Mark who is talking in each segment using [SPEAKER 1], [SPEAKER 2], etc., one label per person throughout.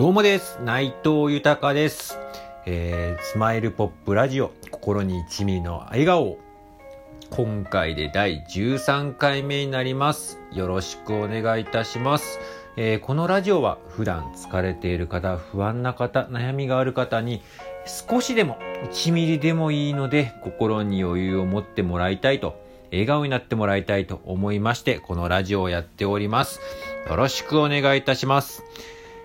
[SPEAKER 1] どうもです。内藤豊です。えー、スマイルポップラジオ、心に1ミリの笑顔。今回で第13回目になります。よろしくお願いいたします。えー、このラジオは普段疲れている方、不安な方、悩みがある方に少しでも1ミリでもいいので心に余裕を持ってもらいたいと笑顔になってもらいたいと思いましてこのラジオをやっております。よろしくお願いいたします。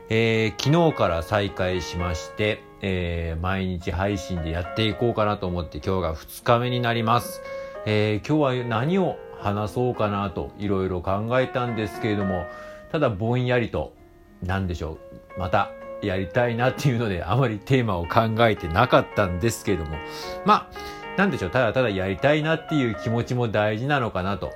[SPEAKER 1] えー、昨日から再開しまして、えー、毎日配信でやっていこうかなと思って今日が2日目になります。えー、今日は何を話そうかなといろいろ考えたんですけれども、ただぼんやりと、何でしょう、またやりたいなっていうのであまりテーマを考えてなかったんですけれども、まあ、なんでしょう、ただただやりたいなっていう気持ちも大事なのかなと。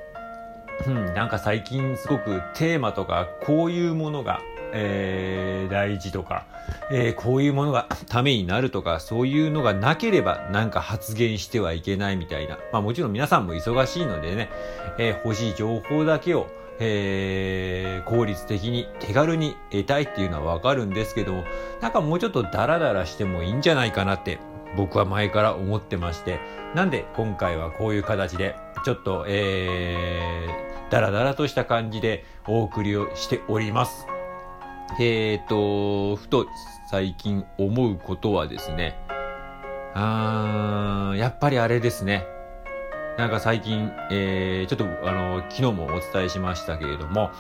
[SPEAKER 1] うん、なんか最近すごくテーマとかこういうものがえー、大事とか、えー、こういうものがためになるとか、そういうのがなければなんか発言してはいけないみたいな。まあもちろん皆さんも忙しいのでね、えー、欲しい情報だけを、えー、効率的に手軽に得たいっていうのはわかるんですけども、なんかもうちょっとダラダラしてもいいんじゃないかなって僕は前から思ってまして、なんで今回はこういう形で、ちょっと、えー、ダラダラとした感じでお送りをしております。えっ、ー、と、ふと最近思うことはですね、あーやっぱりあれですね。なんか最近、えー、ちょっとあの、昨日もお伝えしましたけれども、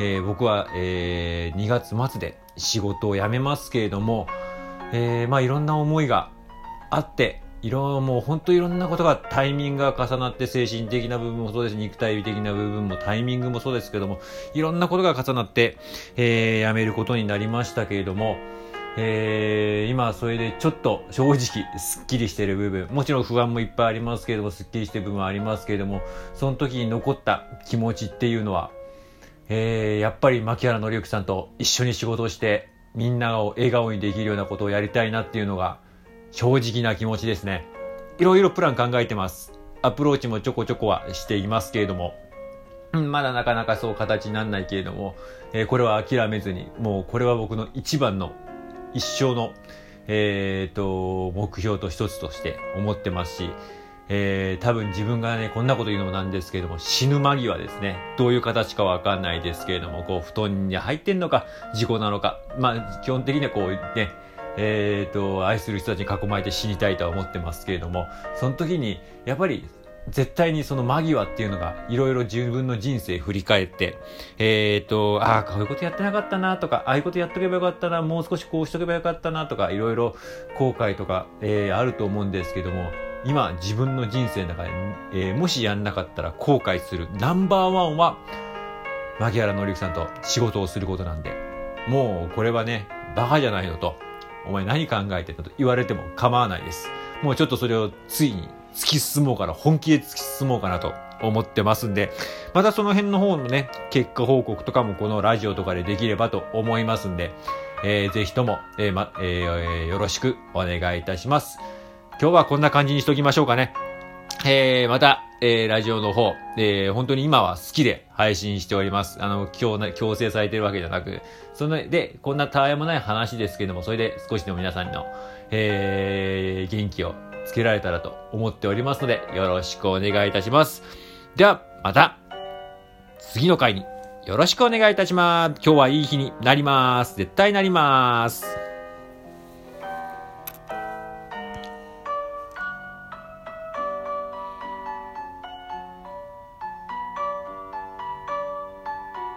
[SPEAKER 1] えー、僕は、えー、2月末で仕事を辞めますけれども、えー、まあいろんな思いがあって、いろもう本当いろんなことがタイミングが重なって精神的な部分もそうです肉体的な部分もタイミングもそうですけどもいろんなことが重なって、えー、やめることになりましたけれども、えー、今それでちょっと正直すっきりしてる部分もちろん不安もいっぱいありますけれどもすっきりしてる部分はありますけれどもその時に残った気持ちっていうのは、えー、やっぱり牧原紀之さんと一緒に仕事をしてみんなを笑顔にできるようなことをやりたいなっていうのが正直な気持ちですね。いろいろプラン考えてます。アプローチもちょこちょこはしていますけれども、まだなかなかそう形にならないけれども、えー、これは諦めずに、もうこれは僕の一番の一生の、えー、と、目標と一つとして思ってますし、えー、多分自分がね、こんなこと言うのもなんですけれども、死ぬ間際ですね。どういう形かわかんないですけれども、こう、布団に入ってんのか、事故なのか。まあ、基本的にはこうね、え、ー、と、愛する人たちに囲まれて死にたいとは思ってますけれども、その時に、やっぱり、絶対にその間際っていうのが、いろいろ自分の人生振り返って、えっ、ー、と、ああ、こういうことやってなかったなとか、ああいうことやっとけばよかったな、もう少しこうしとけばよかったなとか、いろいろ後悔とか、えー、あると思うんですけども、今、自分の人生の中で、えー、もしやんなかったら後悔するナンバーワンは、牧原紀之さんと仕事をすることなんで、もうこれはね、バカじゃないのと、お前何考えてんだと言われても構わないです。もうちょっとそれをついに突き進もうかな、本気で突き進もうかなと思ってますんで、またその辺の方のね、結果報告とかもこのラジオとかでできればと思いますんで、えー、ぜひとも、えー、ま、えー、よろしくお願いいたします。今日はこんな感じにしときましょうかね。えー、また、えー、ラジオの方、えー、本当に今は好きで配信しております。あの、強、強制されてるわけじゃなく、その、で、こんなたわいもない話ですけども、それで少しでも皆さんの、えー、元気をつけられたらと思っておりますので、よろしくお願いいたします。では、また、次の回によろしくお願いいたします。今日はいい日になります。絶対なります。